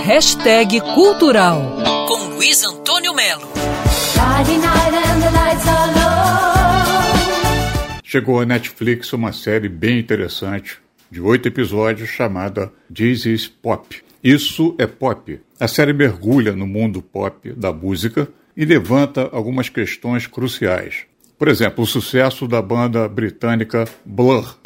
Hashtag Cultural com Luiz Antônio Melo. Chegou a Netflix uma série bem interessante de oito episódios chamada This is Pop. Isso é pop. A série mergulha no mundo pop da música e levanta algumas questões cruciais. Por exemplo, o sucesso da banda britânica Blur.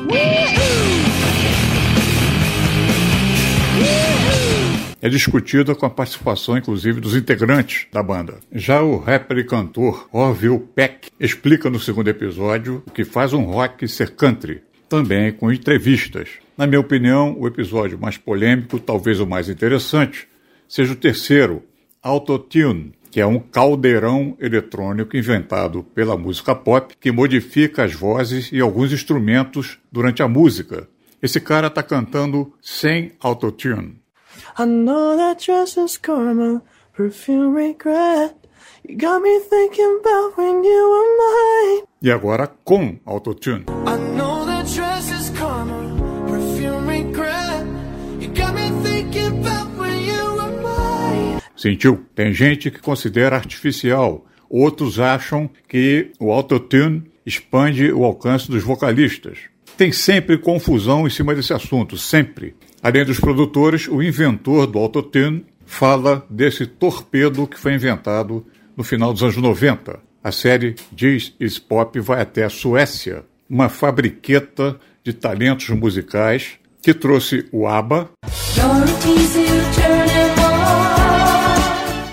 É discutida com a participação, inclusive, dos integrantes da banda. Já o rapper e cantor Orville Peck explica no segundo episódio o que faz um rock ser country, também com entrevistas. Na minha opinião, o episódio mais polêmico, talvez o mais interessante, seja o terceiro, Autotune, que é um caldeirão eletrônico inventado pela música pop que modifica as vozes e alguns instrumentos durante a música. Esse cara está cantando sem autotune. I know that dress is karma, perfume regret. You got me thinking about when you were mine. E agora com autotune. I know that dress is karma, perfume regret. You got me thinking about when you were mine. Sentiu? Tem gente que considera artificial. Outros acham que o autotune expande o alcance dos vocalistas. Tem sempre confusão em cima desse assunto, sempre. Além dos produtores, o inventor do Autotune fala desse torpedo que foi inventado no final dos anos 90. A série Diz Is Pop vai até a Suécia, uma fabriqueta de talentos musicais que trouxe o ABBA,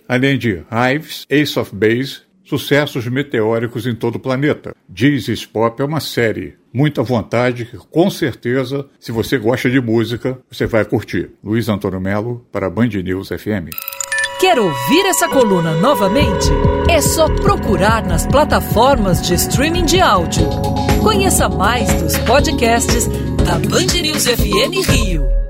além de Hives, Ace of Base, sucessos meteóricos em todo o planeta. Diz Pop é uma série muita vontade, com certeza, se você gosta de música, você vai curtir. Luiz Antônio Melo para Band News FM. Quer ouvir essa coluna novamente? É só procurar nas plataformas de streaming de áudio. Conheça mais dos podcasts da Band News FM Rio.